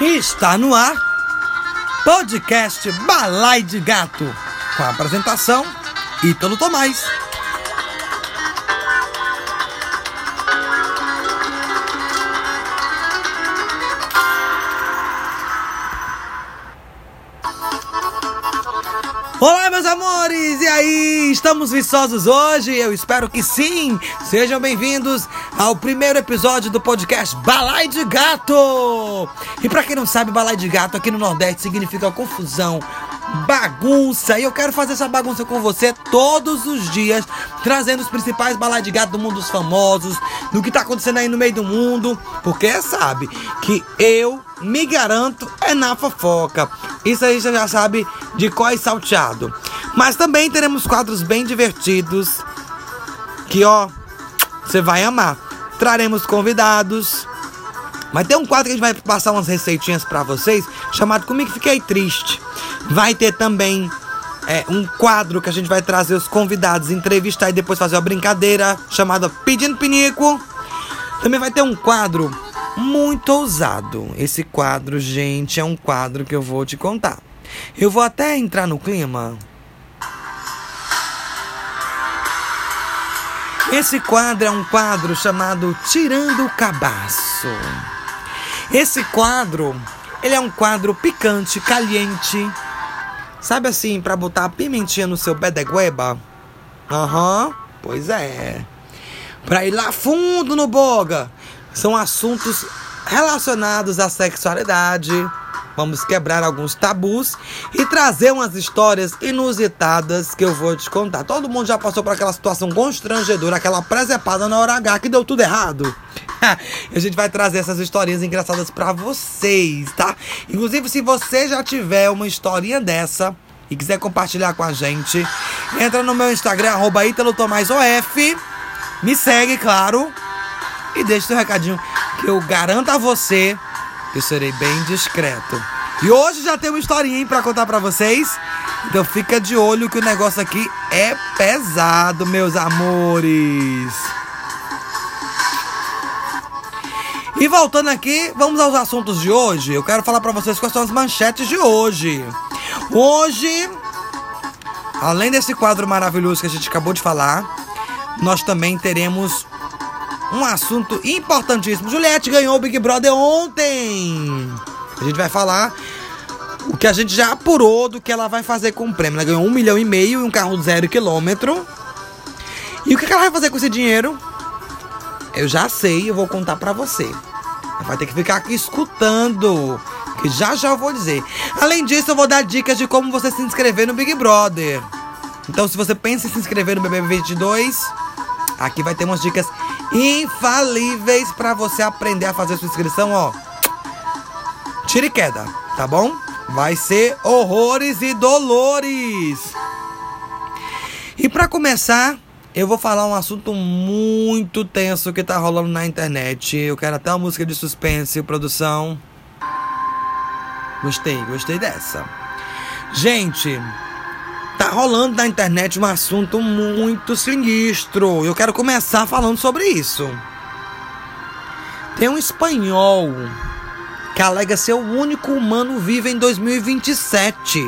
Está no ar podcast Balai de Gato, com a apresentação Ítalo Tomás. Olá, meus amores! E aí, estamos viçosos hoje? Eu espero que sim! Sejam bem-vindos ao primeiro episódio do podcast Balai de Gato! E para quem não sabe, Balai de Gato aqui no Nordeste significa confusão, bagunça. E eu quero fazer essa bagunça com você todos os dias, trazendo os principais balai de gato do mundo dos famosos, do que tá acontecendo aí no meio do mundo, porque sabe que eu me garanto é na fofoca. Isso aí você já sabe de qual é salteado. Mas também teremos quadros bem divertidos que ó, você vai amar. Traremos convidados. Mas tem um quadro que a gente vai passar umas receitinhas para vocês, chamado Comigo Fiquei Triste. Vai ter também é, um quadro que a gente vai trazer os convidados, entrevistar e depois fazer uma brincadeira chamada Pedindo Pinico. Também vai ter um quadro muito ousado. Esse quadro, gente, é um quadro que eu vou te contar. Eu vou até entrar no clima. Esse quadro é um quadro chamado Tirando o Cabaço. Esse quadro, ele é um quadro picante, caliente. Sabe assim, para botar a pimentinha no seu bedegueba? Aham, uhum, pois é. Pra ir lá fundo no boga. São assuntos relacionados à sexualidade. Vamos quebrar alguns tabus e trazer umas histórias inusitadas que eu vou te contar. Todo mundo já passou por aquela situação constrangedora, aquela presepada na hora H que deu tudo errado. a gente vai trazer essas historinhas engraçadas para vocês, tá? Inclusive, se você já tiver uma historinha dessa e quiser compartilhar com a gente, entra no meu Instagram, arroba Me segue, claro. E deixa seu recadinho que eu garanto a você eu serei bem discreto. E hoje já tem uma historinha para contar para vocês. Então fica de olho que o negócio aqui é pesado, meus amores. E voltando aqui, vamos aos assuntos de hoje. Eu quero falar para vocês quais são as manchetes de hoje. Hoje, além desse quadro maravilhoso que a gente acabou de falar, nós também teremos um assunto importantíssimo. Juliette ganhou o Big Brother ontem. A gente vai falar o que a gente já apurou do que ela vai fazer com o prêmio. Ela ganhou um milhão e meio e um carro zero quilômetro. E o que ela vai fazer com esse dinheiro? Eu já sei, eu vou contar pra você. Vai ter que ficar aqui escutando. Que já já eu vou dizer. Além disso, eu vou dar dicas de como você se inscrever no Big Brother. Então, se você pensa em se inscrever no BBB 22, aqui vai ter umas dicas infalíveis para você aprender a fazer sua inscrição, ó. Tire queda, tá bom? Vai ser horrores e dolores. E para começar, eu vou falar um assunto muito tenso que tá rolando na internet. Eu quero até uma música de suspense, produção. Gostei, gostei dessa. Gente, tá rolando na internet um assunto muito sinistro. Eu quero começar falando sobre isso. Tem um espanhol que alega ser o único humano vivo em 2027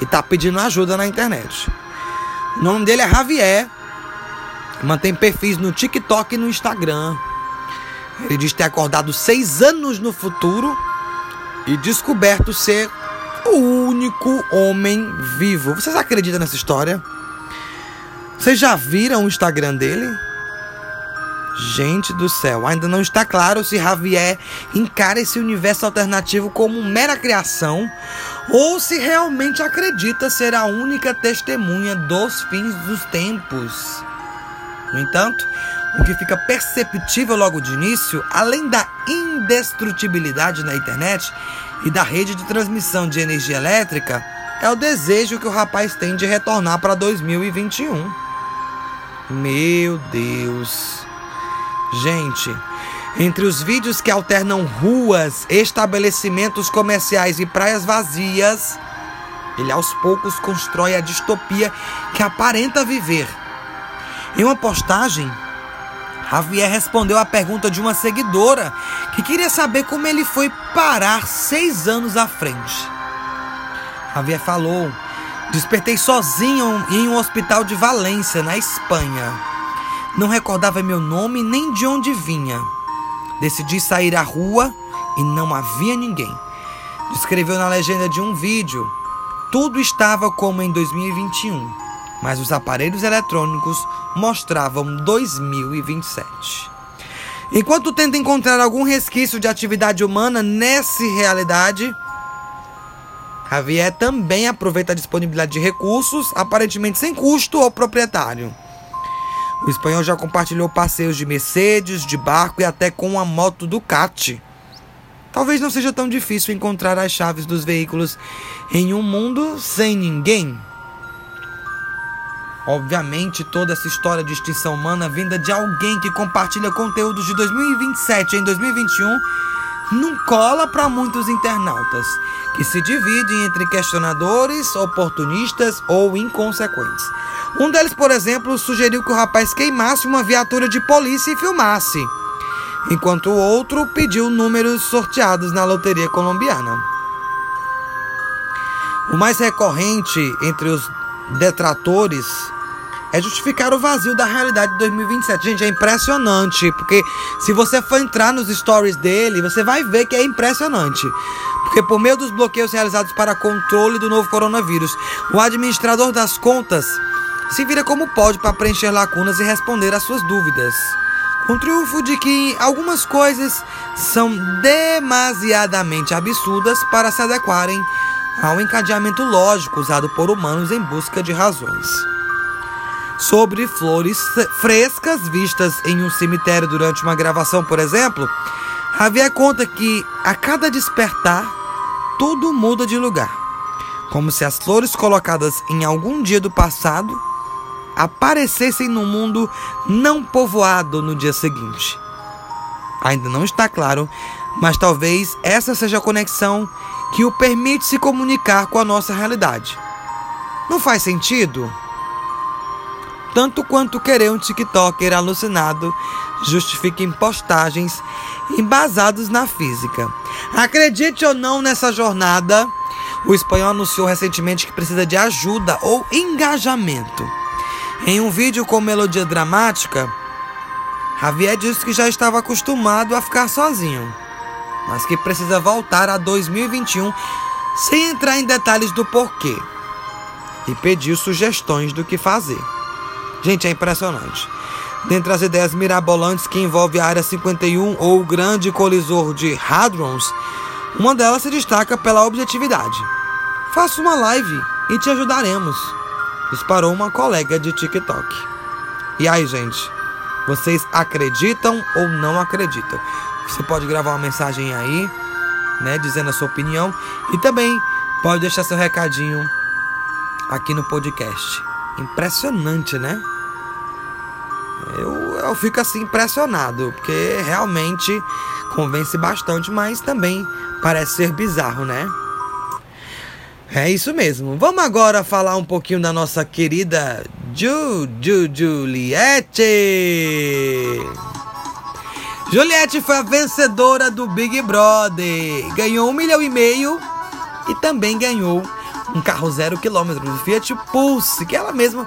e tá pedindo ajuda na internet. O nome dele é Javier. Mantém perfis no TikTok e no Instagram. Ele diz ter acordado seis anos no futuro e descoberto ser o único homem vivo. Vocês acreditam nessa história? Vocês já viram o Instagram dele? Gente do céu, ainda não está claro se Javier encara esse universo alternativo como mera criação ou se realmente acredita ser a única testemunha dos fins dos tempos. No entanto, o que fica perceptível logo de início, além da indestrutibilidade na internet, e da rede de transmissão de energia elétrica é o desejo que o rapaz tem de retornar para 2021. Meu Deus. Gente, entre os vídeos que alternam ruas, estabelecimentos comerciais e praias vazias, ele aos poucos constrói a distopia que aparenta viver. Em uma postagem, Javier respondeu à pergunta de uma seguidora que queria saber como ele foi parar seis anos à frente. Javier falou: Despertei sozinho em um hospital de Valência, na Espanha. Não recordava meu nome nem de onde vinha. Decidi sair à rua e não havia ninguém. Descreveu na legenda de um vídeo. Tudo estava como em 2021, mas os aparelhos eletrônicos mostravam 2027. Enquanto tenta encontrar algum resquício de atividade humana nessa realidade, Javier também aproveita a disponibilidade de recursos, aparentemente sem custo ao proprietário. O espanhol já compartilhou passeios de Mercedes, de barco e até com a moto Ducati. Talvez não seja tão difícil encontrar as chaves dos veículos em um mundo sem ninguém. Obviamente, toda essa história de extinção humana vinda de alguém que compartilha conteúdos de 2027 em 2021 não cola para muitos internautas, que se dividem entre questionadores, oportunistas ou inconsequentes. Um deles, por exemplo, sugeriu que o rapaz queimasse uma viatura de polícia e filmasse, enquanto o outro pediu números sorteados na loteria colombiana. O mais recorrente entre os detratores é justificar o vazio da realidade de 2027. Gente, é impressionante, porque se você for entrar nos stories dele, você vai ver que é impressionante. Porque por meio dos bloqueios realizados para controle do novo coronavírus, o administrador das contas se vira como pode para preencher lacunas e responder às suas dúvidas. Com o triunfo de que algumas coisas são demasiadamente absurdas para se adequarem ao encadeamento lógico usado por humanos em busca de razões sobre flores frescas vistas em um cemitério durante uma gravação, por exemplo, Javier conta que a cada despertar tudo muda de lugar, como se as flores colocadas em algum dia do passado aparecessem no mundo não povoado no dia seguinte. Ainda não está claro, mas talvez essa seja a conexão que o permite se comunicar com a nossa realidade. Não faz sentido? Tanto quanto querer um TikToker alucinado justifiquem postagens embasados na física. Acredite ou não nessa jornada, o espanhol anunciou recentemente que precisa de ajuda ou engajamento. Em um vídeo com melodia dramática, Javier disse que já estava acostumado a ficar sozinho, mas que precisa voltar a 2021 sem entrar em detalhes do porquê e pediu sugestões do que fazer. Gente, é impressionante. Dentre as ideias mirabolantes que envolve a Área 51 ou o grande colisor de Hadrons, uma delas se destaca pela objetividade. Faça uma live e te ajudaremos, disparou uma colega de TikTok. E aí, gente, vocês acreditam ou não acreditam? Você pode gravar uma mensagem aí, né, dizendo a sua opinião e também pode deixar seu recadinho aqui no podcast. Impressionante, né? Eu, eu fico assim impressionado, porque realmente convence bastante, mas também parece ser bizarro, né? É isso mesmo. Vamos agora falar um pouquinho da nossa querida Ju, Ju, Juliette. Juliette foi a vencedora do Big Brother. Ganhou um milhão e meio e também ganhou um carro zero quilômetro do Fiat Pulse, que ela mesma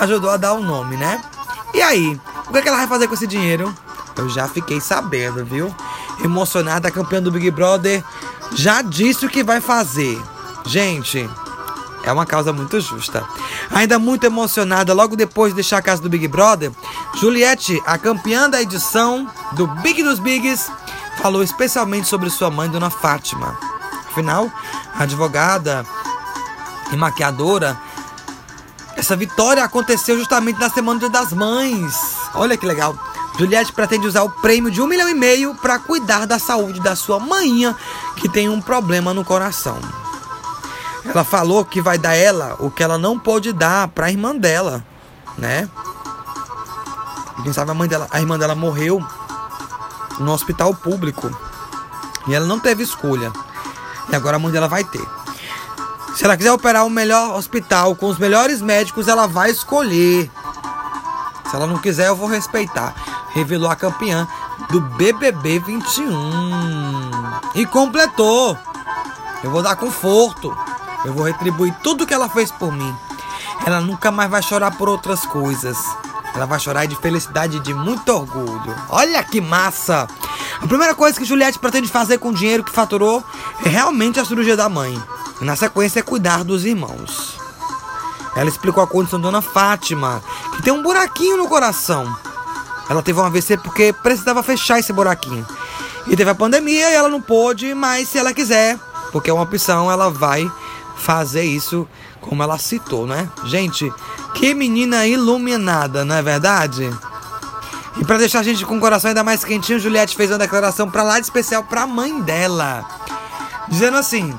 ajudou a dar o nome, né? E aí, o que, é que ela vai fazer com esse dinheiro? Eu já fiquei sabendo, viu? Emocionada, a campeã do Big Brother já disse o que vai fazer. Gente, é uma causa muito justa. Ainda muito emocionada, logo depois de deixar a casa do Big Brother, Juliette, a campeã da edição do Big dos Bigs, falou especialmente sobre sua mãe, Dona Fátima. Afinal, a advogada e maquiadora. Essa vitória aconteceu justamente na Semana das Mães. Olha que legal. Juliette pretende usar o prêmio de um milhão e meio para cuidar da saúde da sua mãinha, que tem um problema no coração. Ela falou que vai dar ela o que ela não pôde dar para a irmã dela, né? Quem sabe a mãe dela, a irmã dela morreu no hospital público e ela não teve escolha. E agora a mãe dela vai ter. Se ela quiser operar o melhor hospital com os melhores médicos, ela vai escolher. Se ela não quiser, eu vou respeitar. revelou a campeã do BBB 21 e completou. Eu vou dar conforto. Eu vou retribuir tudo que ela fez por mim. Ela nunca mais vai chorar por outras coisas. Ela vai chorar de felicidade e de muito orgulho. Olha que massa! A primeira coisa que Juliette pretende fazer com o dinheiro que faturou é realmente a cirurgia da mãe. Na sequência é cuidar dos irmãos. Ela explicou a condição da Dona Fátima, que tem um buraquinho no coração. Ela teve um AVC porque precisava fechar esse buraquinho. E teve a pandemia e ela não pôde, mas se ela quiser, porque é uma opção, ela vai fazer isso como ela citou, né? Gente, que menina iluminada, não é verdade? E para deixar a gente com o coração ainda mais quentinho, Juliette fez uma declaração para lá de especial para a mãe dela, dizendo assim: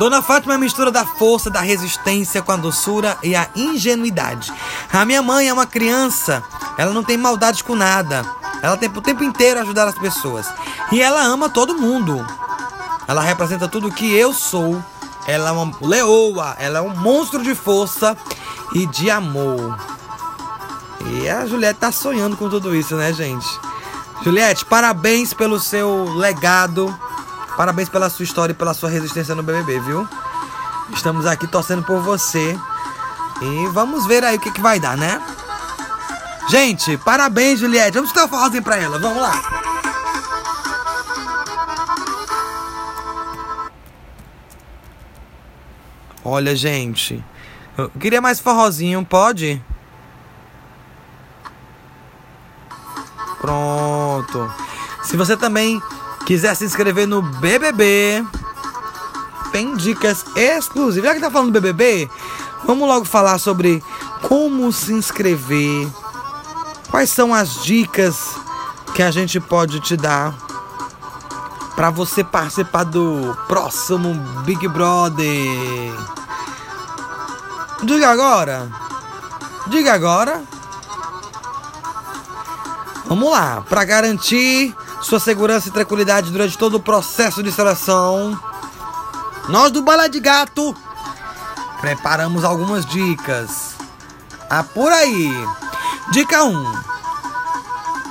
Dona Fátima é a mistura da força, da resistência com a doçura e a ingenuidade. A minha mãe é uma criança, ela não tem maldade com nada. Ela tem o tempo inteiro ajudar as pessoas. E ela ama todo mundo. Ela representa tudo o que eu sou. Ela é uma leoa, ela é um monstro de força e de amor. E a Juliette tá sonhando com tudo isso, né, gente? Juliette, parabéns pelo seu legado. Parabéns pela sua história e pela sua resistência no BBB, viu? Estamos aqui torcendo por você. E vamos ver aí o que, que vai dar, né? Gente, parabéns, Juliette. Vamos dar um forrozinho pra ela. Vamos lá. Olha, gente. Eu queria mais forrozinho, pode? Pronto. Se você também quiser se inscrever no BBB, tem dicas exclusivas. Já que tá falando do BBB, vamos logo falar sobre como se inscrever. Quais são as dicas que a gente pode te dar para você participar do próximo Big Brother? Diga agora. Diga agora. Vamos lá, para garantir sua segurança e tranquilidade durante todo o processo de seleção, nós do Bala de Gato preparamos algumas dicas. Ah, por aí. Dica 1.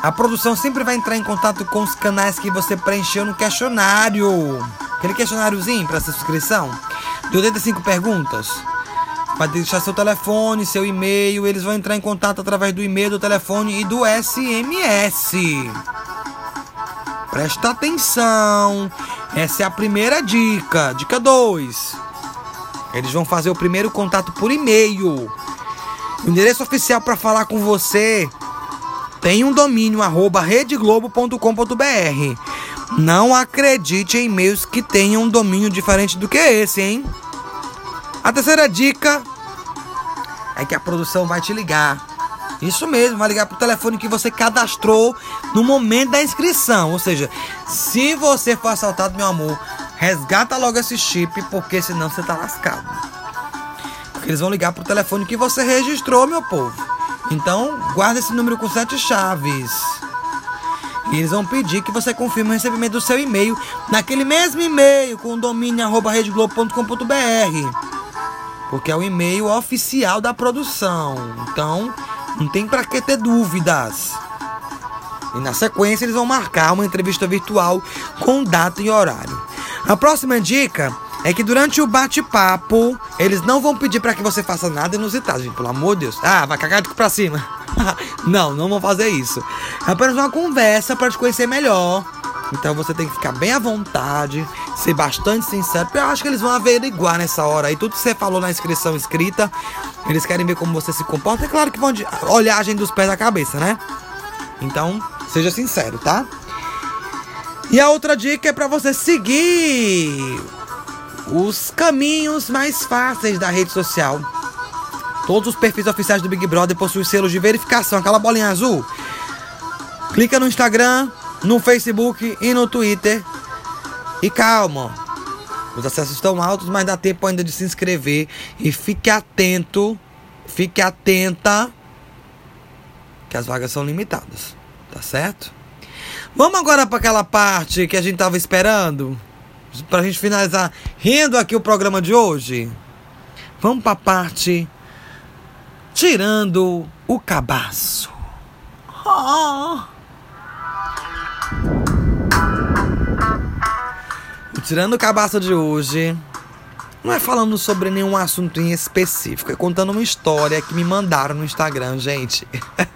A produção sempre vai entrar em contato com os canais que você preencheu no questionário. Aquele questionáriozinho para essa inscrição de 85 perguntas. Vai deixar seu telefone, seu e-mail. Eles vão entrar em contato através do e-mail, do telefone e do SMS. Presta atenção. Essa é a primeira dica. Dica 2. Eles vão fazer o primeiro contato por e-mail. O endereço oficial para falar com você tem um domínio arroba redeglobo.com.br. Não acredite em e-mails que tenham um domínio diferente do que esse, hein? A terceira dica é que a produção vai te ligar. Isso mesmo, vai ligar pro telefone que você cadastrou no momento da inscrição. Ou seja, se você for assaltado, meu amor, resgata logo esse chip, porque senão você tá lascado. Porque eles vão ligar pro telefone que você registrou, meu povo. Então, guarda esse número com sete chaves. E eles vão pedir que você confirme o recebimento do seu e-mail naquele mesmo e-mail com o domínio arroba. Porque é o e-mail oficial da produção. Então, não tem para que ter dúvidas. E na sequência eles vão marcar uma entrevista virtual com data e horário. A próxima dica é que durante o bate-papo eles não vão pedir para que você faça nada inusitado, gente, pelo amor de Deus. Ah, vai cagar de pra cima. não, não vão fazer isso. É apenas uma conversa para te conhecer melhor. Então você tem que ficar bem à vontade, ser bastante sincero, porque eu acho que eles vão averiguar nessa hora aí. Tudo que você falou na inscrição escrita, eles querem ver como você se comporta. É claro que vão a gente dos pés da cabeça, né? Então, seja sincero, tá? E a outra dica é para você seguir os caminhos mais fáceis da rede social. Todos os perfis oficiais do Big Brother possuem selos de verificação, aquela bolinha azul. Clica no Instagram, no Facebook e no Twitter. E calma, os acessos estão altos, mas dá tempo ainda de se inscrever. E fique atento, fique atenta, que as vagas são limitadas, tá certo? Vamos agora para aquela parte que a gente tava esperando, pra gente finalizar rindo aqui o programa de hoje. Vamos para a parte tirando o cabaço. Oh. Tirando o cabaço de hoje, não é falando sobre nenhum assunto em específico, é contando uma história que me mandaram no Instagram, gente.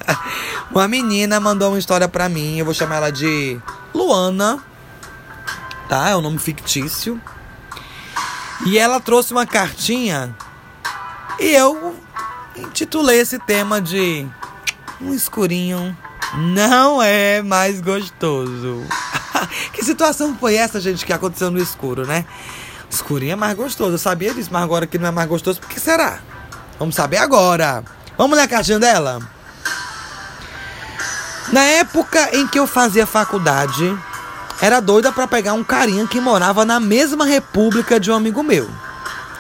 uma menina mandou uma história pra mim, eu vou chamar ela de Luana, tá? É um nome fictício. E ela trouxe uma cartinha e eu intitulei esse tema de Um escurinho não é mais gostoso. que situação foi essa, gente, que aconteceu no escuro, né? Escurinho é mais gostoso, eu sabia disso, mas agora que não é mais gostoso, por que será? Vamos saber agora. Vamos ler a cartinha dela? Na época em que eu fazia faculdade, era doida para pegar um carinha que morava na mesma república de um amigo meu.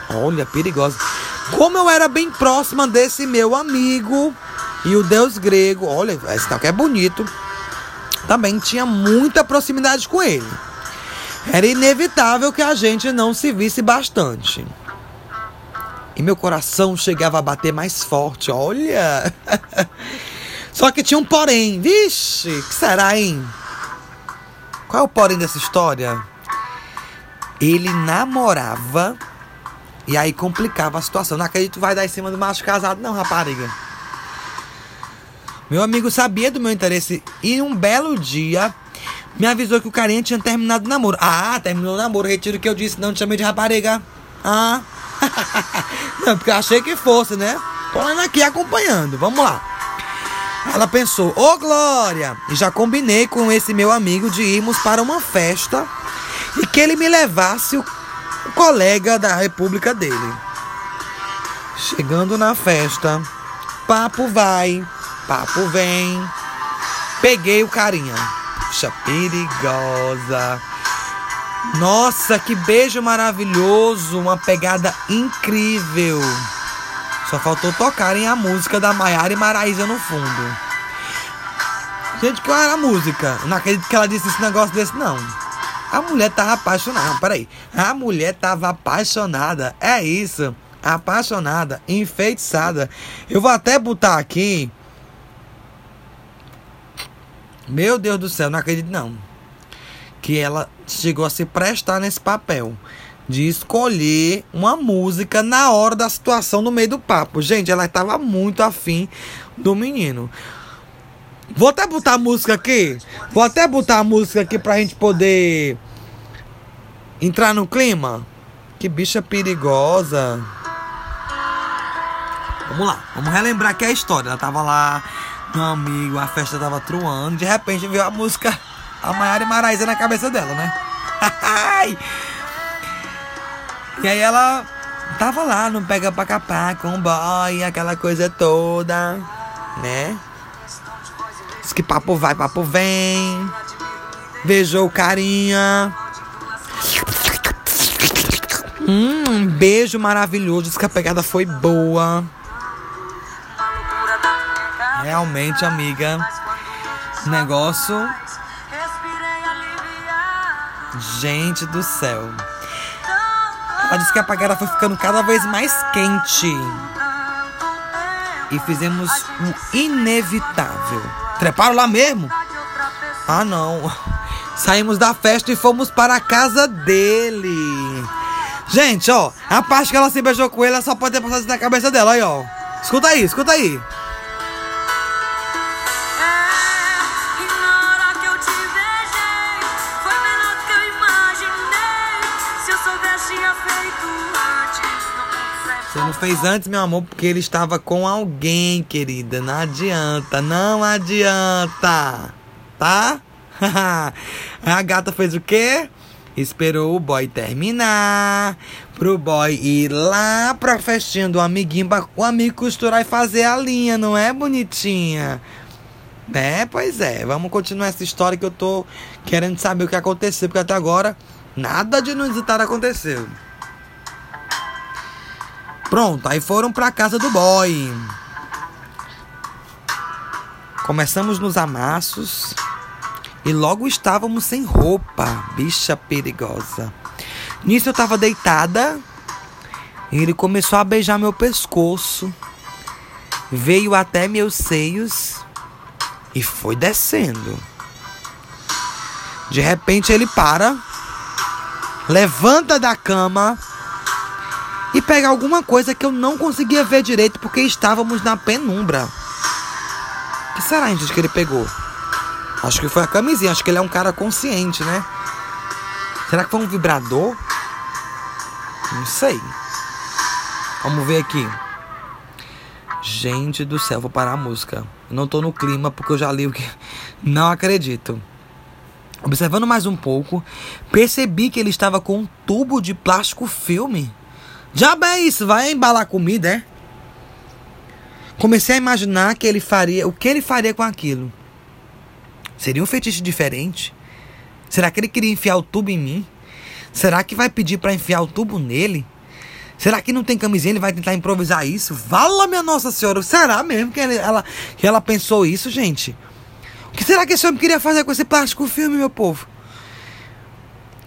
Olha, perigosa. Como eu era bem próxima desse meu amigo e o deus grego, olha, esse tal que é bonito, também tinha muita proximidade com ele. Era inevitável que a gente não se visse bastante. E meu coração chegava a bater mais forte, olha. Só que tinha um porém. Vixe, que será, hein? Qual é o porém dessa história? Ele namorava e aí complicava a situação. Não acredito que vai dar em cima do macho casado, não, rapariga. Meu amigo sabia do meu interesse e um belo dia me avisou que o carinha tinha terminado o namoro. Ah, terminou o namoro, retiro o que eu disse, não te chamei de rapariga. Ah, não, porque eu achei que fosse, né? Tô indo aqui acompanhando, vamos lá. Ela pensou, ô oh, Glória! E já combinei com esse meu amigo de irmos para uma festa e que ele me levasse o colega da república dele. Chegando na festa, papo vai, papo vem. Peguei o carinha. Puxa, perigosa. Nossa, que beijo maravilhoso, uma pegada incrível. Só faltou tocarem a música da Maiara e Maraísa no fundo. Gente, qual era a música? Não acredito que ela disse esse negócio desse, não. A mulher tava apaixonada. Peraí. A mulher tava apaixonada. É isso. Apaixonada, enfeitiçada. Eu vou até botar aqui. Meu Deus do céu, não acredito não. Que ela chegou a se prestar nesse papel de escolher uma música na hora da situação no meio do papo. Gente, ela estava muito afim do menino. Vou até botar a música aqui. Vou até botar a música aqui pra gente poder entrar no clima. Que bicha perigosa. Vamos lá, vamos relembrar é a história. Ela tava lá, meu amigo, a festa tava truando. De repente viu a música, a Maiara e Maraísa na cabeça dela, né? e aí ela tava lá no pega pra capar com o boy, aquela coisa toda, né? Diz que papo vai, papo vem. Beijou o carinha. Hum, um beijo maravilhoso. Diz que a pegada foi boa. Realmente, amiga. Negócio. Gente do céu. Ela disse que a pegada foi ficando cada vez mais quente. E fizemos o inevitável Treparam lá mesmo? Ah, não. Saímos da festa e fomos para a casa dele. Gente, ó, a parte que ela se beijou com ele, ela só pode ter passado na cabeça dela, aí, ó. Escuta aí, escuta aí. Fez antes, meu amor, porque ele estava com alguém, querida. Não adianta, não adianta. Tá? a gata fez o quê? Esperou o boy terminar. Pro boy ir lá pra festinha do amiguinho o amigo costurar e fazer a linha, não é, bonitinha? É, pois é. Vamos continuar essa história que eu tô querendo saber o que aconteceu, porque até agora nada de inusitado aconteceu. Pronto, aí foram pra casa do boy. Começamos nos amassos e logo estávamos sem roupa, bicha perigosa. Nisso eu tava deitada e ele começou a beijar meu pescoço. Veio até meus seios e foi descendo. De repente ele para, levanta da cama e pega alguma coisa que eu não conseguia ver direito porque estávamos na penumbra. O que será, gente, que ele pegou? Acho que foi a camisinha, acho que ele é um cara consciente, né? Será que foi um vibrador? Não sei. Vamos ver aqui. Gente do céu, vou parar a música. Não tô no clima porque eu já li o que. Não acredito. Observando mais um pouco, percebi que ele estava com um tubo de plástico filme. Já é isso, vai embalar comida, é? Comecei a imaginar que ele faria, o que ele faria com aquilo. Seria um fetiche diferente? Será que ele queria enfiar o tubo em mim? Será que vai pedir para enfiar o tubo nele? Será que não tem camisinha? Ele vai tentar improvisar isso? Vala, minha Nossa Senhora. Será mesmo que ele, ela, que ela pensou isso, gente? O que será que esse homem queria fazer com esse plástico filme, meu povo?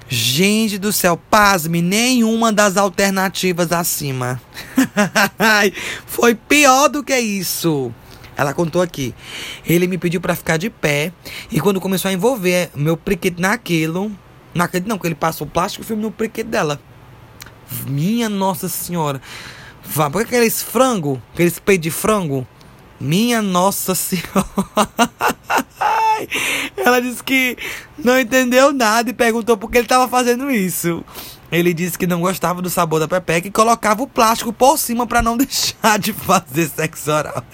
Gente do céu, pasme, nenhuma das alternativas acima. Foi pior do que isso. Ela contou aqui. Ele me pediu para ficar de pé. E quando começou a envolver meu priquito naquilo. Naquele não, que ele passou plástico filme no priquito dela. Minha Nossa Senhora. Por que aqueles frango? Aqueles peitos de frango? Minha Nossa Senhora. Ela disse que não entendeu nada e perguntou por que ele estava fazendo isso. Ele disse que não gostava do sabor da pepeca e colocava o plástico por cima para não deixar de fazer sexo oral.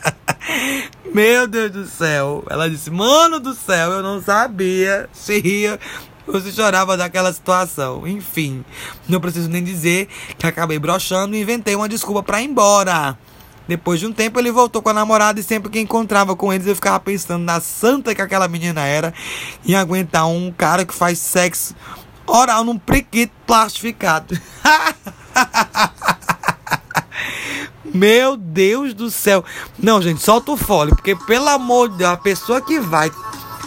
Meu Deus do céu. Ela disse: Mano do céu, eu não sabia. Se ria ou se chorava daquela situação. Enfim, não preciso nem dizer que acabei brochando e inventei uma desculpa para ir embora. Depois de um tempo, ele voltou com a namorada e sempre que encontrava com eles, eu ficava pensando na santa que aquela menina era em aguentar um cara que faz sexo oral num priquito plastificado. Meu Deus do céu. Não, gente, solta o fole, porque pelo amor de Deus, a pessoa que vai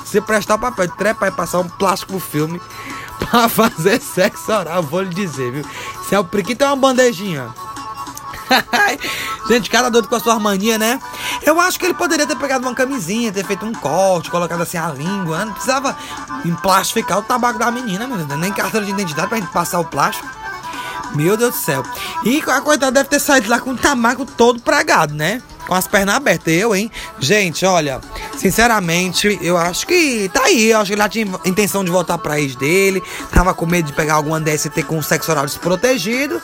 se prestar papel de trepar e passar um plástico filme pra fazer sexo oral, vou lhe dizer, viu? Se é o priquito é uma bandejinha. Gente, cada doido com a sua mania, né? Eu acho que ele poderia ter pegado uma camisinha, ter feito um corte, colocado assim a língua. Né? Não precisava emplastificar o tabaco da menina, Deus. Nem carteira de identidade pra gente passar o plástico. Meu Deus do céu. E a coitada deve ter saído lá com o tabaco todo pregado, né? Com as pernas abertas. Eu, hein? Gente, olha, sinceramente, eu acho que tá aí. Eu acho que ele já tinha intenção de voltar pra ex dele. Tava com medo de pegar alguma DST com sexo oral desprotegido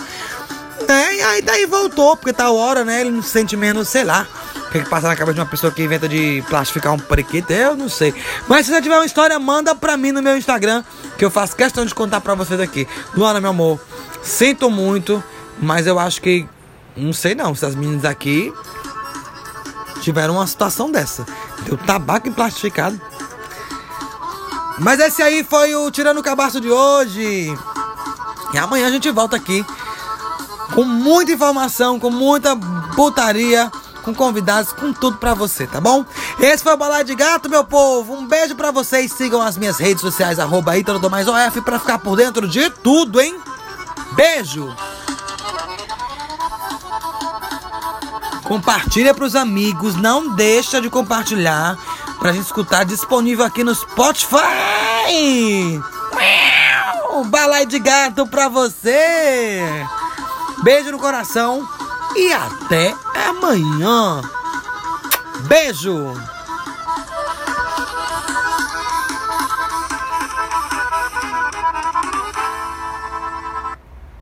né? E aí daí voltou, porque tá hora, né? Ele não se sente menos, sei lá. O que, que passa na cabeça de uma pessoa que inventa de plastificar um periquito? Eu não sei. Mas se você tiver uma história, manda pra mim no meu Instagram, que eu faço questão de contar pra vocês aqui. Luana, meu amor, sinto muito, mas eu acho que. Não sei não, se as meninas aqui tiveram uma situação dessa. Deu tabaco plastificado. Mas esse aí foi o Tirando o Cabaço de hoje. E amanhã a gente volta aqui com muita informação, com muita putaria, com convidados, com tudo para você, tá bom? Esse foi o Balai de Gato, meu povo. Um beijo para vocês. Sigam as minhas redes sociais, arroba do mais OF, pra ficar por dentro de tudo, hein? Beijo! Compartilha pros amigos, não deixa de compartilhar pra gente escutar disponível aqui no Spotify. Balai de gato pra você! Beijo no coração e até amanhã. Beijo!